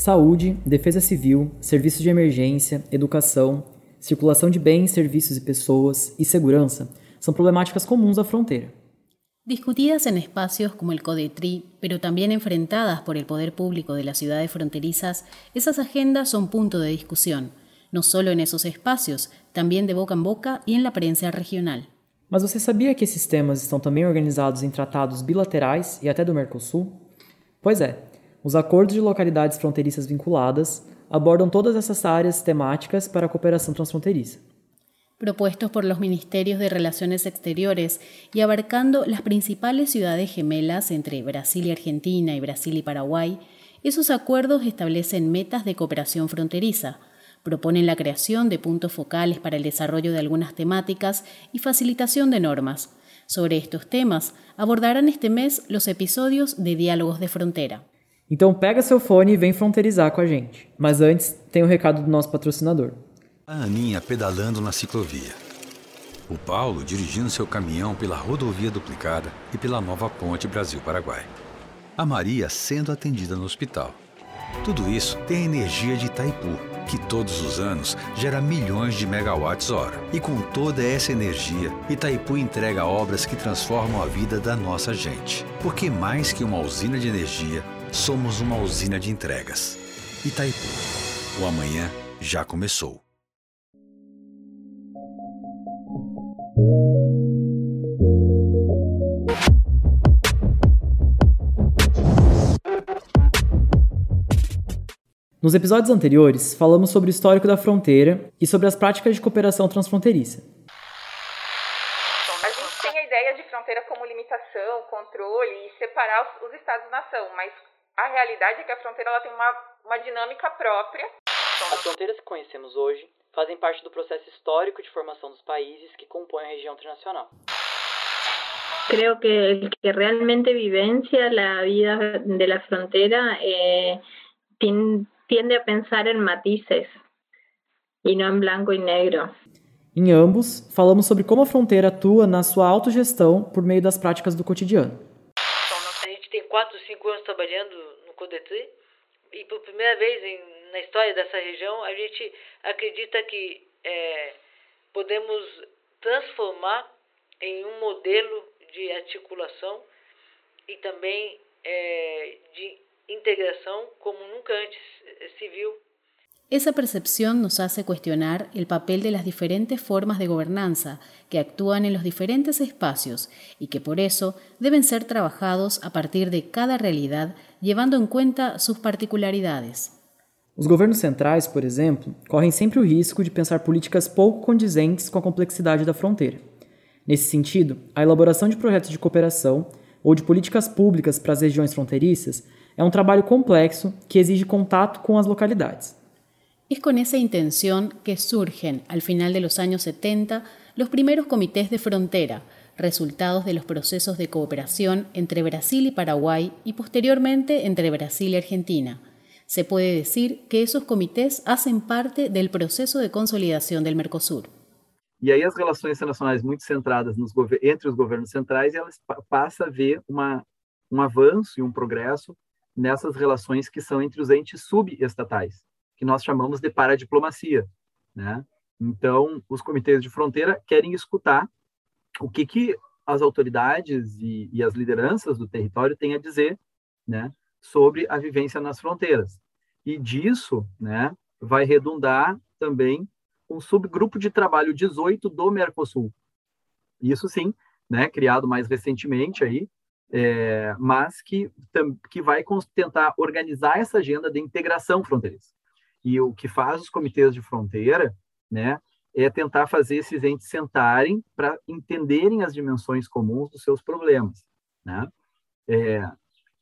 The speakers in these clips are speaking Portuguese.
Saúde, defesa civil, serviços de emergência, educação, circulação de bens, serviços e pessoas e segurança são problemáticas comuns à fronteira. Discutidas en espacios como el CODETRI, pero también enfrentadas por el poder público de las ciudades fronterizas, esas agendas son punto de discusión, no solo en esos espacios, también de boca en boca y en la prensa regional. Mas você sabia que esses temas estão também organizados em tratados bilaterais e até do Mercosul? Pois é, os acordos de localidades fronteiriças vinculadas abordam todas essas áreas temáticas para a cooperação transfronteiriça. propuestos por los Ministerios de Relaciones Exteriores y abarcando las principales ciudades gemelas entre Brasil y Argentina y Brasil y Paraguay, esos acuerdos establecen metas de cooperación fronteriza, proponen la creación de puntos focales para el desarrollo de algunas temáticas y facilitación de normas. Sobre estos temas abordarán este mes los episodios de Diálogos de Frontera. Então pega seu fone e vem fronterizar com a gente. Mas antes, tem o um recado do nosso patrocinador. A Aninha pedalando na ciclovia. O Paulo dirigindo seu caminhão pela rodovia duplicada e pela nova ponte Brasil-Paraguai. A Maria sendo atendida no hospital. Tudo isso tem a energia de Itaipu, que todos os anos gera milhões de megawatts hora. E com toda essa energia, Itaipu entrega obras que transformam a vida da nossa gente. Porque mais que uma usina de energia, somos uma usina de entregas. Itaipu. O amanhã já começou. Nos episódios anteriores, falamos sobre o histórico da fronteira e sobre as práticas de cooperação transfronteiriça. A gente tem a ideia de fronteira como limitação, controle e separar os estados-nação, mas a realidade é que a fronteira ela tem uma, uma dinâmica própria. As fronteiras que conhecemos hoje fazem parte do processo histórico de formação dos países que compõem a região internacional. Creo que el que realmente vivencia la vida de la frontera eh, tiende a pensar em matices e não em branco e negro. Em ambos, falamos sobre como a fronteira atua na sua autogestão por meio das práticas do cotidiano. A gente tem 4, 5 anos trabalhando Codetri e por primeira vez em, na história dessa região a gente acredita que é, podemos transformar em um modelo de articulação e também é, de integración como nunca antes se vio. Esa percepción nos hace cuestionar el papel de las diferentes formas de gobernanza que actúan en los diferentes espacios y que por eso deben ser trabajados a partir de cada realidad, llevando en cuenta sus particularidades. Os governos centrais, por exemplo, correm sempre o risco de pensar políticas pouco condizentes com a complexidade da fronteira. Nesse sentido, a elaboração de projetos de cooperação ou de políticas públicas para as regiões fronteiriças É um trabalho complexo que exige contato com as localidades. Es con esa intención que surgen, al final de los años 70, los primeros comités de frontera, resultados de los procesos de cooperación entre Brasil y Paraguay y posteriormente entre Brasil y Argentina. Se puede decir que esos comités hacen parte del proceso de consolidación del Mercosur. E aí as relações internacionais muito centradas nos entre os governos centrais, elas passa a ver uma, um avanço e um progresso nessas relações que são entre os entes subestatais, que nós chamamos de paradiplomacia, né? Então, os comitês de fronteira querem escutar o que, que as autoridades e, e as lideranças do território têm a dizer, né, sobre a vivência nas fronteiras. E disso, né, vai redundar também um subgrupo de trabalho 18 do Mercosul. Isso sim, né, criado mais recentemente aí, é, mas que, que vai tentar organizar essa agenda de integração fronteiriça. E o que faz os comitês de fronteira, né, é tentar fazer esses entes sentarem para entenderem as dimensões comuns dos seus problemas, né? É,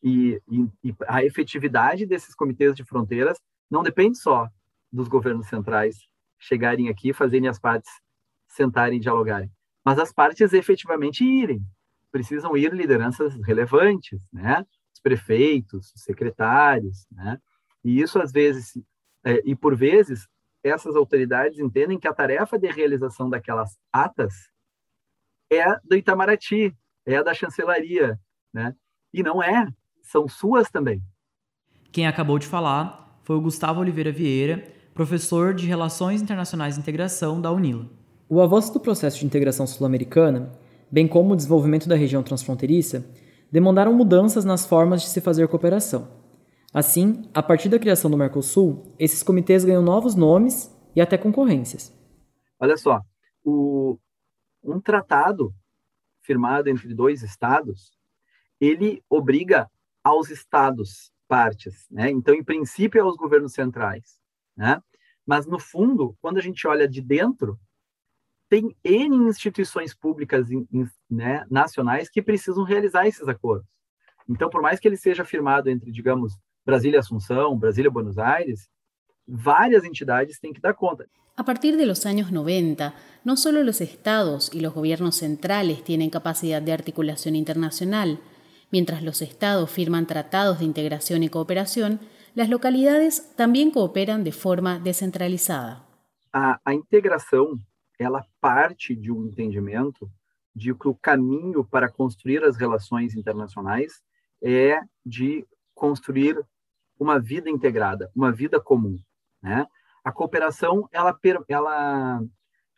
e, e, e, a efetividade desses comitês de fronteiras não depende só dos governos centrais chegarem aqui, fazerem as partes sentarem dialogarem, mas as partes efetivamente irem, precisam ir lideranças relevantes, né? Os prefeitos, os secretários, né? E isso às vezes é, e por vezes essas autoridades entendem que a tarefa de realização daquelas atas é do Itamaraty, é da chancelaria, né? E não é, são suas também. Quem acabou de falar foi o Gustavo Oliveira Vieira, professor de Relações Internacionais e Integração da UNILA. O avanço do processo de integração sul-americana, bem como o desenvolvimento da região transfronteiriça, demandaram mudanças nas formas de se fazer cooperação. Assim, a partir da criação do Mercosul, esses comitês ganham novos nomes e até concorrências. Olha só, o, um tratado firmado entre dois estados, ele obriga aos estados partes, né? Então, em princípio, aos governos centrais, né? Mas no fundo, quando a gente olha de dentro, tem N instituições públicas né, nacionais que precisam realizar esses acordos. Então, por mais que ele seja firmado entre, digamos, Brasília Assunção, Brasília Buenos Aires, várias entidades têm que dar conta. A partir de los años 90, no solo los estados y los gobiernos centrales tienen capacidad de articulación internacional, mientras los estados firman tratados de integración y cooperación, las localidades también cooperan de forma descentralizada. A, a integração, ela parte de um entendimento de que o caminho para construir as relações internacionais é de construir uma vida integrada, uma vida comum, né? A cooperação ela ela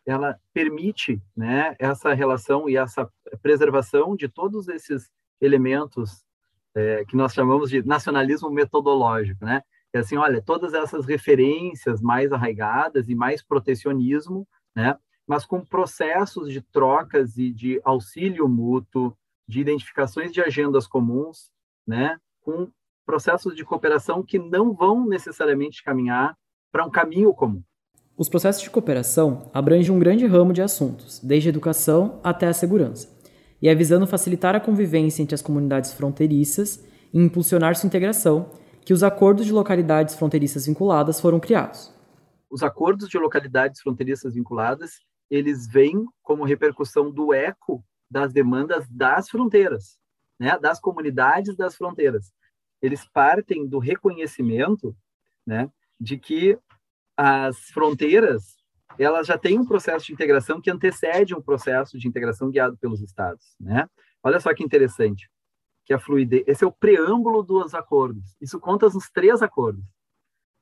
ela permite, né, essa relação e essa preservação de todos esses elementos é, que nós chamamos de nacionalismo metodológico, né? É assim, olha, todas essas referências mais arraigadas e mais protecionismo, né? Mas com processos de trocas e de auxílio mútuo, de identificações de agendas comuns, né? Com processos de cooperação que não vão necessariamente caminhar para um caminho comum. Os processos de cooperação abrangem um grande ramo de assuntos, desde a educação até a segurança, e é visando facilitar a convivência entre as comunidades fronteiriças e impulsionar sua integração que os acordos de localidades fronteiriças vinculadas foram criados. Os acordos de localidades fronteiriças vinculadas, eles vêm como repercussão do eco das demandas das fronteiras, né, das comunidades das fronteiras. Eles partem do reconhecimento, né, de que as fronteiras elas já têm um processo de integração que antecede um processo de integração guiado pelos estados, né? Olha só que interessante, que a fluidez, esse é o preâmbulo dos acordos. Isso conta nos três acordos,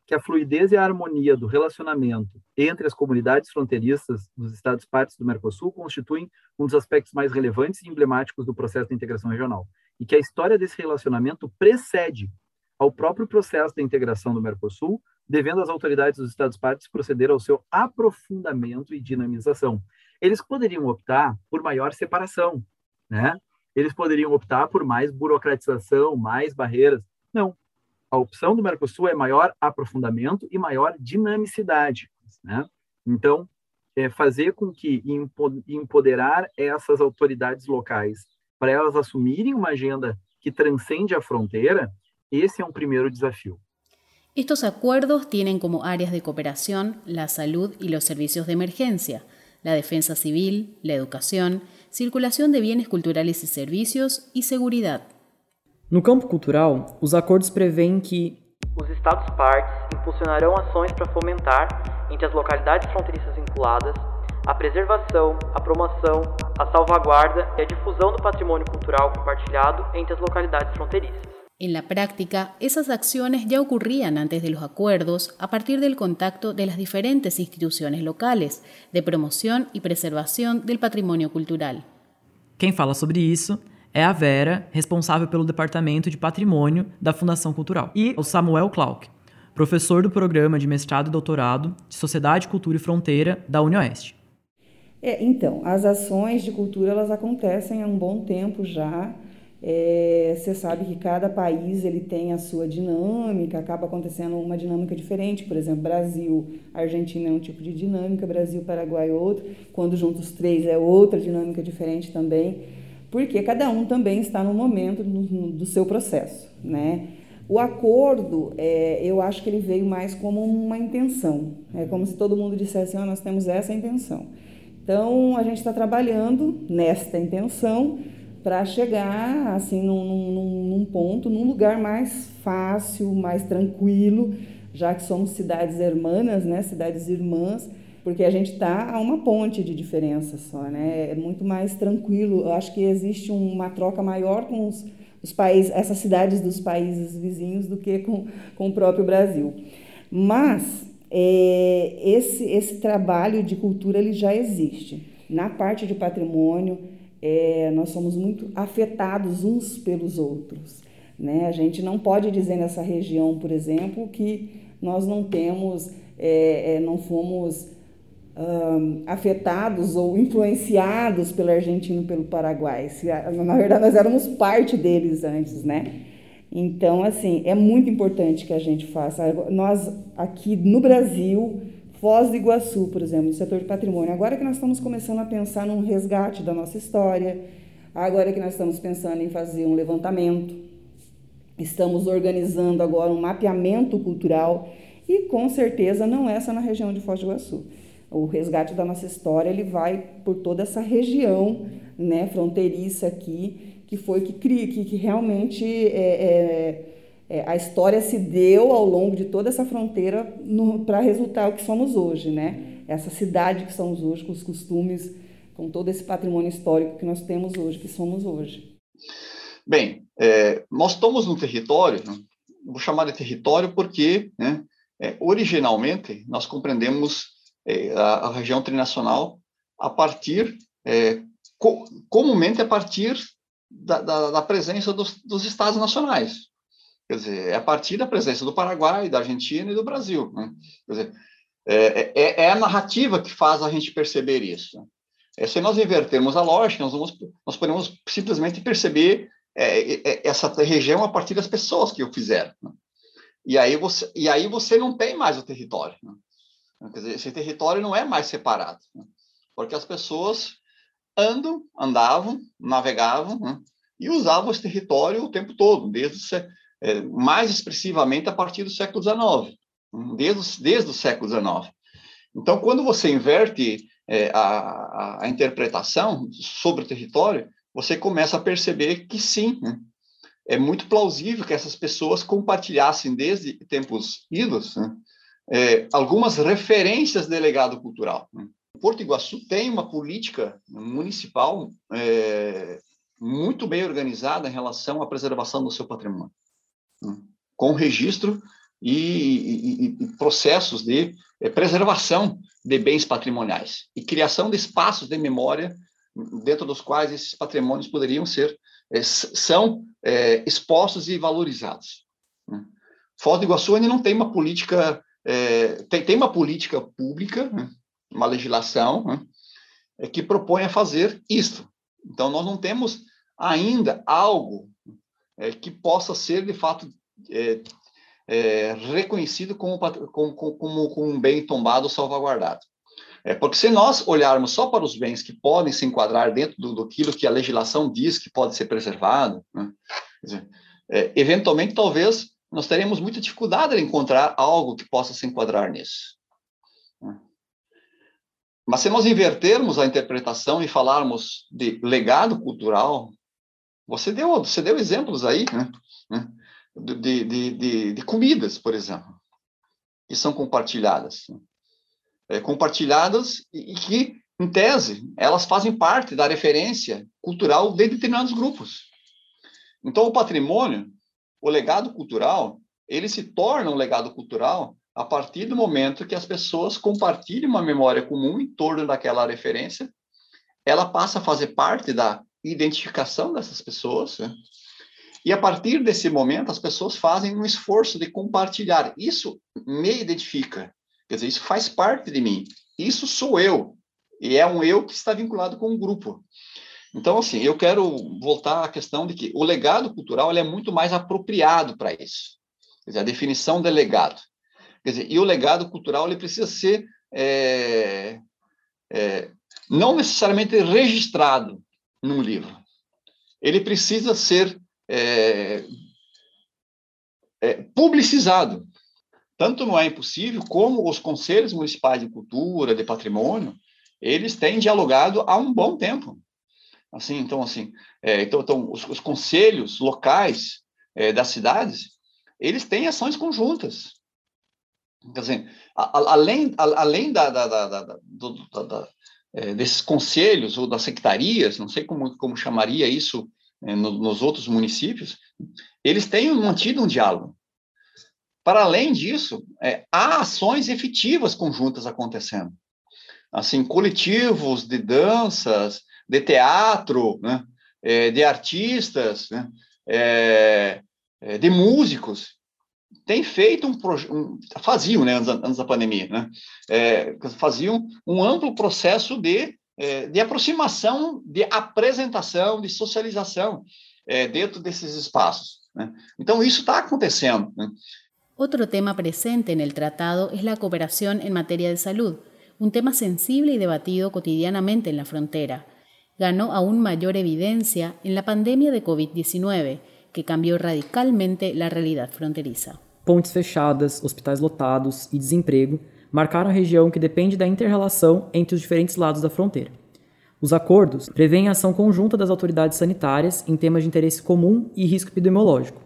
que a fluidez e a harmonia do relacionamento entre as comunidades fronteiriças dos estados partes do Mercosul constituem um dos aspectos mais relevantes e emblemáticos do processo de integração regional, e que a história desse relacionamento precede ao próprio processo de integração do Mercosul, devendo as autoridades dos Estados-partes proceder ao seu aprofundamento e dinamização. Eles poderiam optar por maior separação, né? Eles poderiam optar por mais burocratização, mais barreiras. Não. A opção do Mercosul é maior aprofundamento e maior dinamicidade, né? Então, é fazer com que empoderar essas autoridades locais para elas assumirem uma agenda que transcende a fronteira ese es un primer desafío. Estos acuerdos tienen como áreas de cooperación la salud y los servicios de emergencia, la defensa civil, la educación, circulación de bienes culturales y servicios y seguridad. No campo cultural, os acordos prevêem que os Estados-partes impulsionarão ações para fomentar, entre as localidades fronteiriças vinculadas, a preservação, a promoção, a salvaguarda e a difusão do patrimônio cultural compartilhado entre as localidades fronteiriças. En la práctica, esas acciones ya ocurrían antes de los acuerdos a partir del contacto de las diferentes instituciones locales de promoción y preservación del patrimonio cultural. Quem fala sobre isso é a Vera, responsável pelo Departamento de Patrimônio da Fundação Cultural, e o Samuel Clark, professor do programa de mestrado e doutorado de Sociedade, Cultura e Fronteira da UniOeste. É, então, as ações de cultura elas acontecem há um bom tempo já é, você sabe que cada país ele tem a sua dinâmica, acaba acontecendo uma dinâmica diferente. Por exemplo, Brasil, Argentina é um tipo de dinâmica, Brasil, Paraguai outro. Quando juntos os três é outra dinâmica diferente também, porque cada um também está no momento do, do seu processo, né? O acordo, é, eu acho que ele veio mais como uma intenção. É como se todo mundo dissesse, ah, nós temos essa intenção. Então, a gente está trabalhando nesta intenção para chegar assim num, num, num, ponto, num lugar mais fácil, mais tranquilo, já que somos cidades hermanas, né, cidades irmãs, porque a gente está a uma ponte de diferença só, né? É muito mais tranquilo. Eu acho que existe uma troca maior com os os países, essas cidades dos países vizinhos do que com, com o próprio Brasil. Mas é, esse, esse trabalho de cultura ele já existe. Na parte de patrimônio, é, nós somos muito afetados uns pelos outros. Né? A gente não pode dizer nessa região, por exemplo, que nós não temos, é, é, não fomos um, afetados ou influenciados pelo Argentina e pelo Paraguai. Se, na verdade, nós éramos parte deles antes, né? Então, assim, é muito importante que a gente faça. Nós, aqui no Brasil, Foz do Iguaçu, por exemplo, no setor de patrimônio, agora que nós estamos começando a pensar num resgate da nossa história, agora que nós estamos pensando em fazer um levantamento, estamos organizando agora um mapeamento cultural e com certeza não é só na região de Foz do Iguaçu o resgate da nossa história ele vai por toda essa região né, fronteiriça aqui, que foi que, que, que realmente é, é, é, a história se deu ao longo de toda essa fronteira para resultar o que somos hoje, né? Essa cidade que somos hoje, com os costumes, com todo esse patrimônio histórico que nós temos hoje, que somos hoje. Bem, é, nós estamos no território, né? vou chamar de território porque, né, é, originalmente, nós compreendemos é, a, a, região trinacional a partir, é, co, comumente a partir da, da, da presença dos, dos, estados nacionais. Quer dizer, é a partir da presença do Paraguai, da Argentina e do Brasil. Né? Quer dizer, é, é, é, a narrativa que faz a gente perceber isso. É, se nós invertermos a lógica, nós, vamos, nós podemos simplesmente perceber é, é, essa região a partir das pessoas que o fizeram. Né? E aí você, e aí você não tem mais o território. Né? Quer dizer, esse território não é mais separado, né? porque as pessoas andavam, navegavam né? e usavam esse território o tempo todo, desde é, mais expressivamente a partir do século XIX, né? desde, desde o século XIX. Então, quando você inverte é, a, a, interpretação sobre o território, você começa a perceber que sim, né? é muito plausível que essas pessoas compartilhassem desde tempos idos né? é, algumas referências de legado cultural. Porto Iguaçu tem uma política municipal é, muito bem organizada em relação à preservação do seu patrimônio, né? com registro e, e, e processos de é, preservação de bens patrimoniais e criação de espaços de memória dentro dos quais esses patrimônios poderiam ser é, são é, expostos e valorizados. Né? Foz do Iguaçu ainda não tem uma política é, tem, tem uma política pública, né, uma legislação, né, é, que propõe a fazer isto. Então, nós não temos ainda algo é, que possa ser, de fato, é, é, reconhecido como, como, como, como, um bem tombado salvaguardado. É, porque se nós olharmos só para os bens que podem se enquadrar dentro do, do que a legislação diz que pode ser preservado, né, dizer, é, eventualmente, talvez, nós teremos muita dificuldade em encontrar algo que possa se enquadrar nisso. Mas se nós invertermos a interpretação e falarmos de legado cultural, você deu, você deu exemplos aí, né? né? De, de, de, de, comidas, por exemplo, que são compartilhadas. É, compartilhadas e, e que, em tese, elas fazem parte da referência cultural de determinados grupos. Então, o patrimônio o legado cultural, ele se torna um legado cultural a partir do momento que as pessoas compartilham uma memória comum em torno daquela referência, ela passa a fazer parte da identificação dessas pessoas, né? e a partir desse momento as pessoas fazem um esforço de compartilhar. Isso me identifica, quer dizer, isso faz parte de mim, isso sou eu, e é um eu que está vinculado com um grupo. Então, assim, eu quero voltar à questão de que o legado cultural é muito mais apropriado para isso. Quer dizer, a definição de legado. Quer dizer, e o legado cultural ele precisa ser é, é, não necessariamente registrado num livro. Ele precisa ser é, é publicizado. Tanto não é impossível, como os conselhos municipais de cultura, de patrimônio, eles têm dialogado há um bom tempo Assim, então, assim, é, então, então os, os, conselhos locais é, das cidades, eles têm ações conjuntas. Quer dizer, a, a, além, além da, da, da, da, é, desses conselhos ou das secretarias, não sei como, como chamaria isso é, no, nos outros municípios, eles têm mantido um diálogo. Para além disso, é, há ações efetivas conjuntas acontecendo. Assim, coletivos de danças, de teatro, né, é, de artistas, né, é, é de músicos, tem feito um, um faziam, né, antes, antes da pandemia, né, é, faziam um amplo processo de, é, de aproximação, de apresentação, de socialização é, dentro desses espaços. Né? Então, isso está acontecendo. Né? Otro tema presente en el tratado es la cooperación en materia de salud, un tema sensible y debatido cotidianamente en la frontera. Ganó aún mayor evidencia en la pandemia de COVID-19, que cambió radicalmente la realidad fronteriza. Pontes fechadas, hospitais lotados e desemprego marcaram a região que depende da interrelação entre os diferentes lados da fronteira. Os acordos prevêem a ação conjunta das autoridades sanitárias em temas de interesse comum e risco epidemiológico.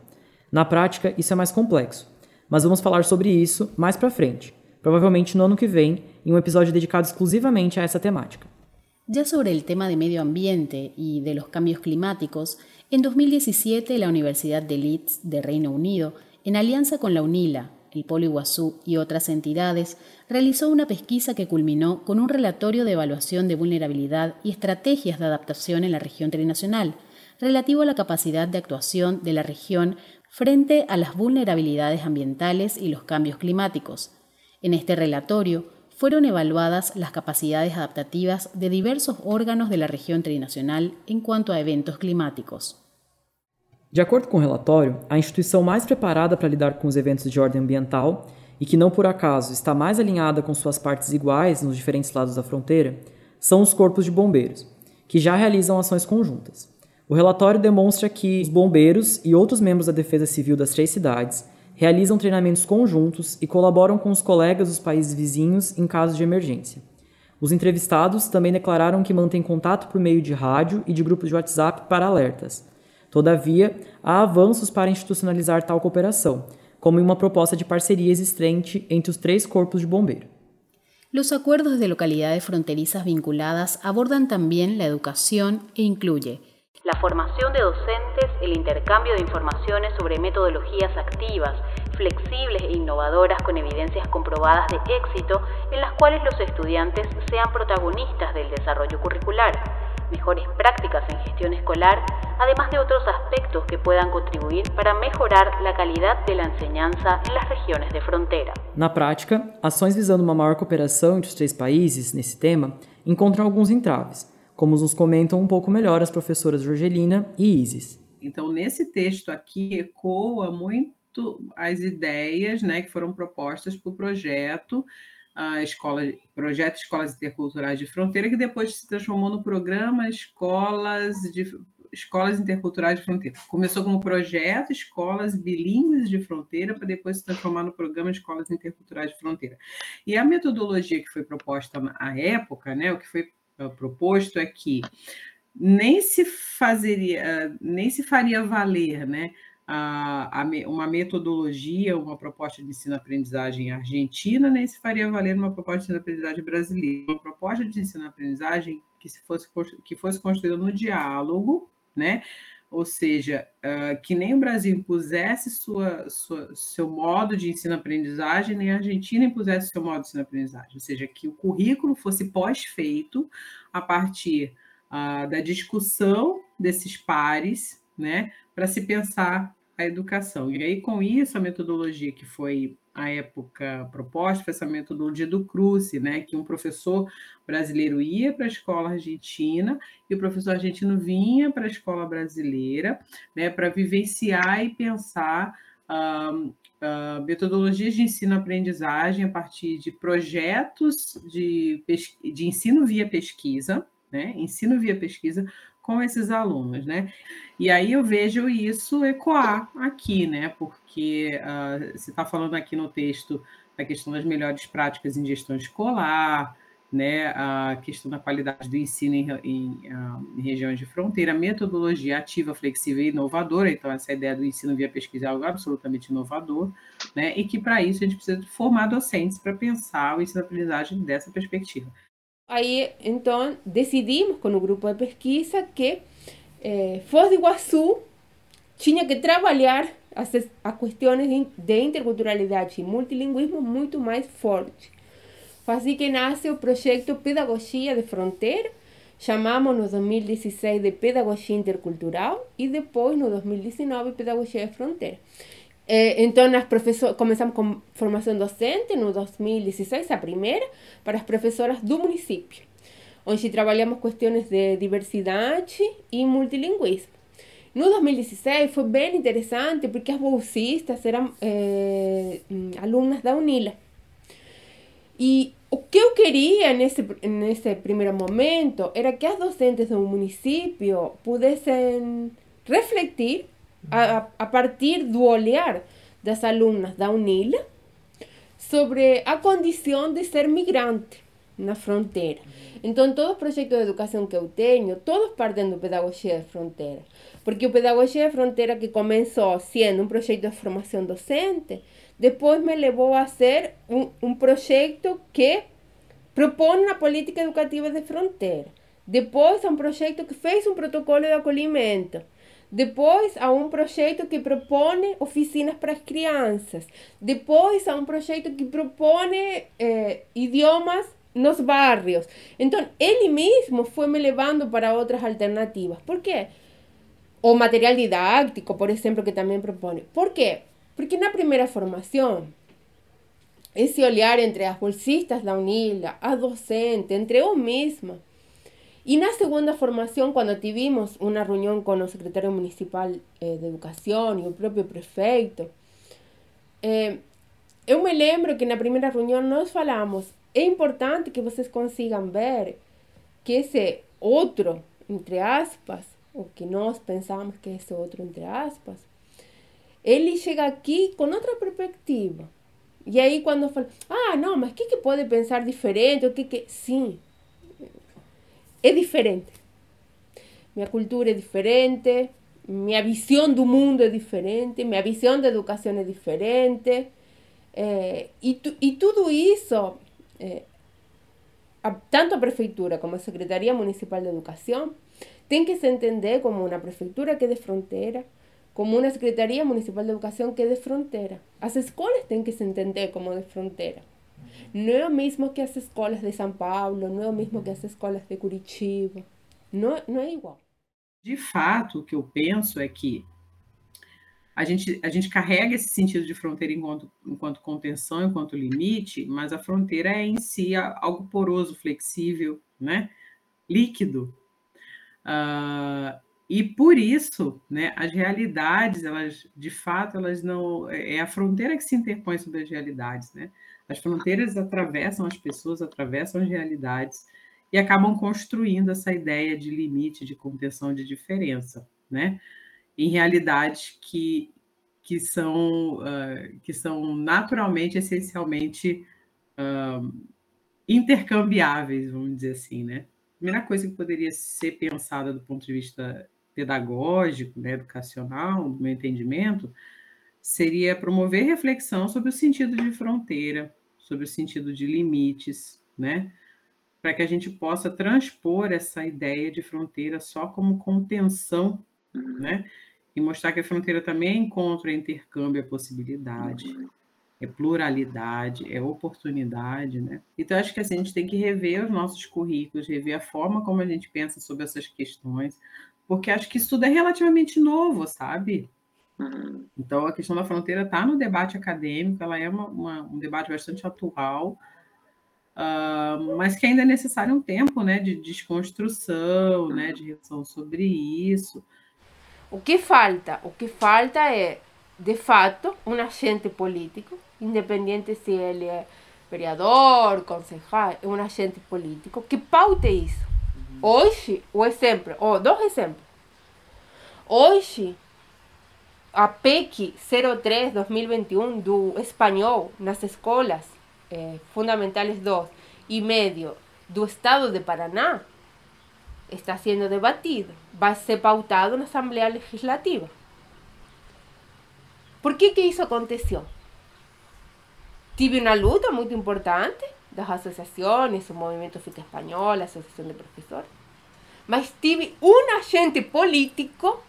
Na prática, isso é mais complexo, mas vamos falar sobre isso mais para frente, provavelmente no ano que vem, em um episódio dedicado exclusivamente a essa temática. Ya sobre el tema de medio ambiente y de los cambios climáticos, en 2017 la Universidad de Leeds de Reino Unido, en alianza con la UNILA, el Polo Iguazú y otras entidades, realizó una pesquisa que culminó con un relatorio de evaluación de vulnerabilidad y estrategias de adaptación en la región trinacional, relativo a la capacidad de actuación de la región frente a las vulnerabilidades ambientales y los cambios climáticos. En este relatorio, fueron evaluadas las capacidades adaptativas de diversos órganos de la região trinacional em quanto a eventos climáticos. De acordo com o relatório, a instituição mais preparada para lidar com os eventos de ordem ambiental e que não por acaso está mais alinhada com suas partes iguais nos diferentes lados da fronteira são os corpos de bombeiros, que já realizam ações conjuntas. O relatório demonstra que os bombeiros e outros membros da Defesa Civil das três cidades realizam treinamentos conjuntos e colaboram com os colegas dos países vizinhos em caso de emergência. Os entrevistados também declararam que mantêm contato por meio de rádio e de grupos de WhatsApp para alertas. Todavia, há avanços para institucionalizar tal cooperação, como em uma proposta de parceria existente entre os três corpos de bombeiro. Los acuerdos de localidades fronterizas vinculadas abordan también la educación e incluye la formación de docentes, el intercambio de informaciones sobre metodologías activas, flexibles e innovadoras con evidencias comprobadas de éxito en las cuales los estudiantes sean protagonistas del desarrollo curricular, mejores prácticas en gestión escolar, además de otros aspectos que puedan contribuir para mejorar la calidad de la enseñanza en las regiones de frontera. Na prática, ações visando uma maior cooperação entre os três países nesse tema encontram alguns entraves como nos comentam um pouco melhor as professoras Jorgelina e Isis. Então, nesse texto aqui, ecoa muito as ideias né, que foram propostas para o projeto, a escola, projeto Escolas Interculturais de Fronteira, que depois se transformou no programa Escolas de Escolas Interculturais de Fronteira. Começou como projeto Escolas Bilíngues de Fronteira, para depois se transformar no programa Escolas Interculturais de Fronteira. E a metodologia que foi proposta à época, né, o que foi proposto é que nem se fazeria, nem se faria valer, né, a, a, uma metodologia, uma proposta de ensino-aprendizagem argentina, nem se faria valer uma proposta de ensino-aprendizagem brasileira. Uma proposta de ensino-aprendizagem que se fosse que fosse construída no diálogo, né, ou seja, uh, que nem o Brasil impusesse sua, sua, seu modo de ensino-aprendizagem, nem a Argentina impusesse seu modo de ensino-aprendizagem, ou seja, que o currículo fosse pós-feito a partir uh, da discussão desses pares, né, para se pensar a educação. E aí, com isso, a metodologia que foi à época proposta foi essa metodologia do Cruce, né, que um professor brasileiro ia para a escola argentina e o professor argentino vinha para a escola brasileira, né, para vivenciar e pensar uh, uh, metodologias de ensino-aprendizagem a partir de projetos de, de ensino via pesquisa, né, ensino via pesquisa com esses alunos, né? E aí eu vejo isso ecoar aqui, né? Porque uh, você está falando aqui no texto da questão das melhores práticas em gestão escolar, né? A questão da qualidade do ensino em, em, uh, em regiões de fronteira, metodologia ativa, flexível e inovadora. Então essa ideia do ensino via pesquisa é algo absolutamente inovador, né? E que para isso a gente precisa formar docentes para pensar o ensino-aprendizagem dessa perspectiva. Aí, então, decidimos com o grupo de pesquisa que eh, Foz do Iguaçu tinha que trabalhar as, as questões de, de interculturalidade e multilinguismo muito mais forte. Foi assim que nasce o projeto Pedagogia de Fronteira, chamamos no 2016 de Pedagogia Intercultural e depois no 2019 Pedagogia de Fronteira. Eh, então, as professor, começamos com formação docente no 2016, a primeira, para as professoras do município, onde trabalhamos questões de diversidade e multilinguismo. No 2016 foi bem interessante porque as bolsistas eram eh, alunas da UNILA. E o que eu queria nesse, nesse primeiro momento era que as docentes do município pudessem refletir a, a partir do olhar das alunas da UNILA sobre a condição de ser migrante na fronteira. Então, todos os projetos de educação que eu tenho, todos partem do Pedagogia de Fronteira. Porque o Pedagogia de Fronteira, que começou sendo um projeto de formação docente, depois me levou a ser um, um projeto que propõe uma política educativa de fronteira. Depois, a um projeto que fez um protocolo de acolhimento. Depois, a um projeto que propõe oficinas para as crianças. Depois, a um projeto que propõe eh, idiomas nos barrios. Então, ele mesmo foi me levando para outras alternativas. Por quê? O material didático, por exemplo, que também propõe. Por quê? Porque na primeira formação, esse olhar entre as bolsistas da UNILA, a docente, entre eu mesma. E na segunda formação, quando tivemos uma reunião com o secretário municipal eh, de educação e o próprio prefeito, eh, me lembro que na primeira reunião nós falamos é importante que vocês consigam ver que esse outro, entre aspas, o que nós pensamos que é esse outro, entre aspas, ele chega aqui com outra perspectiva. E aí quando fala, ah, não, mas o que, que pensar diferente? O que que... Sim, é diferente. Minha cultura é diferente, minha visão do mundo é diferente, minha visão da educação é diferente. É, e, tu, e isso eh, tanto a prefeitura como a Secretaria Municipal de Educação tem que se entender como uma prefeitura que é de fronteira, como uma Secretaria Municipal de Educação que é de fronteira. As escolas têm que se entender como de fronteira. Não é o mesmo que as escolas de São Paulo, não é o mesmo que as escolas de Curitiba. Não, não é igual. De fato, o que eu penso é que a gente, a gente carrega esse sentido de fronteira enquanto, enquanto contenção, enquanto limite, mas a fronteira é em si algo poroso, flexível, né? líquido. Uh, e por isso, né, as realidades, elas, de fato, elas não. É a fronteira que se interpõe sobre as realidades. Né? As fronteiras atravessam as pessoas, atravessam as realidades e acabam construindo essa ideia de limite, de contenção, de diferença. Né? em realidades que, que, são, uh, que são naturalmente, essencialmente uh, intercambiáveis, vamos dizer assim, né? A primeira coisa que poderia ser pensada do ponto de vista pedagógico, né, educacional, do meu entendimento, seria promover reflexão sobre o sentido de fronteira, sobre o sentido de limites, né? Para que a gente possa transpor essa ideia de fronteira só como contenção né? E mostrar que a fronteira também é encontro, é intercâmbio, é possibilidade, é pluralidade, é oportunidade, né? Então, acho que assim, a gente tem que rever os nossos currículos, rever a forma como a gente pensa sobre essas questões, porque acho que isso tudo é relativamente novo, sabe? Uhum. Então, a questão da fronteira está no debate acadêmico, ela é uma, uma, um debate bastante atual, uh, mas que ainda é necessário um tempo né, de desconstrução, né, de reflexão sobre isso. O que falta? O que falta é, de fato, um agente político, independente se ele é vereador, concejal, é um agente político que paute isso. Hoje, o exemplo, ou dois exemplos. Hoje, a PEC 03-2021 do espanhol nas escolas eh, fundamentais 2 e médio do estado de Paraná está sendo debatido, vai ser pautado na Assembleia Legislativa. Por que, que isso aconteceu? Tive uma luta muito importante das associações, o Movimento Fica Espanhol, a Associação de Professores, mas tive um agente político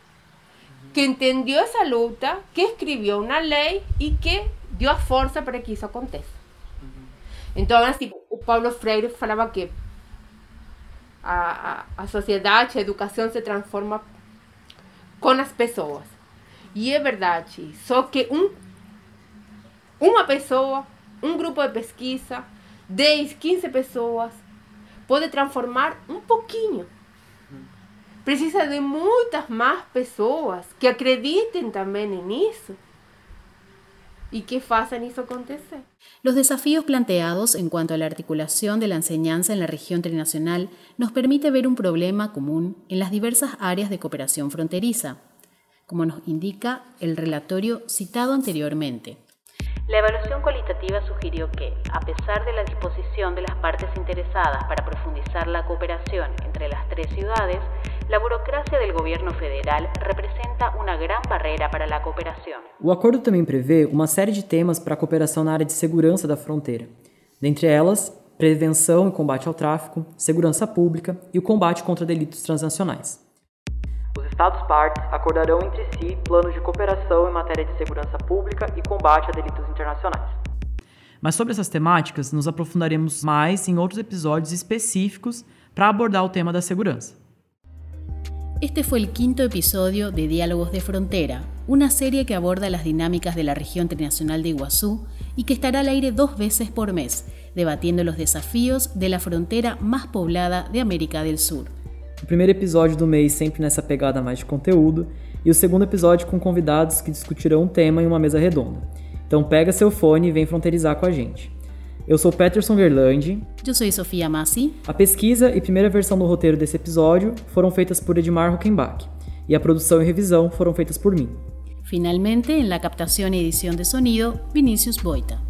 que entendeu essa luta, que escreveu uma lei e que deu a força para que isso aconteça. Então, assim, o Paulo Freire falava que a, a, a sociedade, a educação se transforma com as pessoas. E é verdade. Só que um, uma pessoa, um grupo de pesquisa, 10, 15 pessoas, pode transformar um pouquinho. Precisa de muitas más pessoas que acreditem também nisso y que hagan eso acontecer. Los desafíos planteados en cuanto a la articulación de la enseñanza en la región trinacional nos permite ver un problema común en las diversas áreas de cooperación fronteriza, como nos indica el relatorio citado anteriormente. La evaluación cualitativa sugirió que, a pesar de la disposición de las partes interesadas para profundizar la cooperación entre las tres ciudades, la burocracia del gobierno federal representa uma grande barreira para a cooperação. O acordo também prevê uma série de temas para a cooperação na área de segurança da fronteira. Dentre elas, prevenção e combate ao tráfico, segurança pública e o combate contra delitos transnacionais. Os Estados-partes acordarão entre si planos de cooperação em matéria de segurança pública e combate a delitos internacionais. Mas sobre essas temáticas, nos aprofundaremos mais em outros episódios específicos para abordar o tema da segurança. Este fue el quinto episodio de Diálogos de Frontera, una serie que aborda las dinámicas de la región trinacional de Iguazú y que estará al aire dos veces por mes, debatiendo los desafíos de la frontera más poblada de América del Sur. O primeiro episódio do mês sempre nessa pegada mais de conteúdo e o segundo episódio com convidados que discutirão um tema em uma mesa redonda. Então pega seu fone e vem fronterizar com a gente. Eu sou Peterson Gerlandi. Eu sou Sofia Massi. A pesquisa e primeira versão do roteiro desse episódio foram feitas por Edmar Huckenbach e a produção e revisão foram feitas por mim. Finalmente, en la captación y edición de sonido, Vinicius Boita.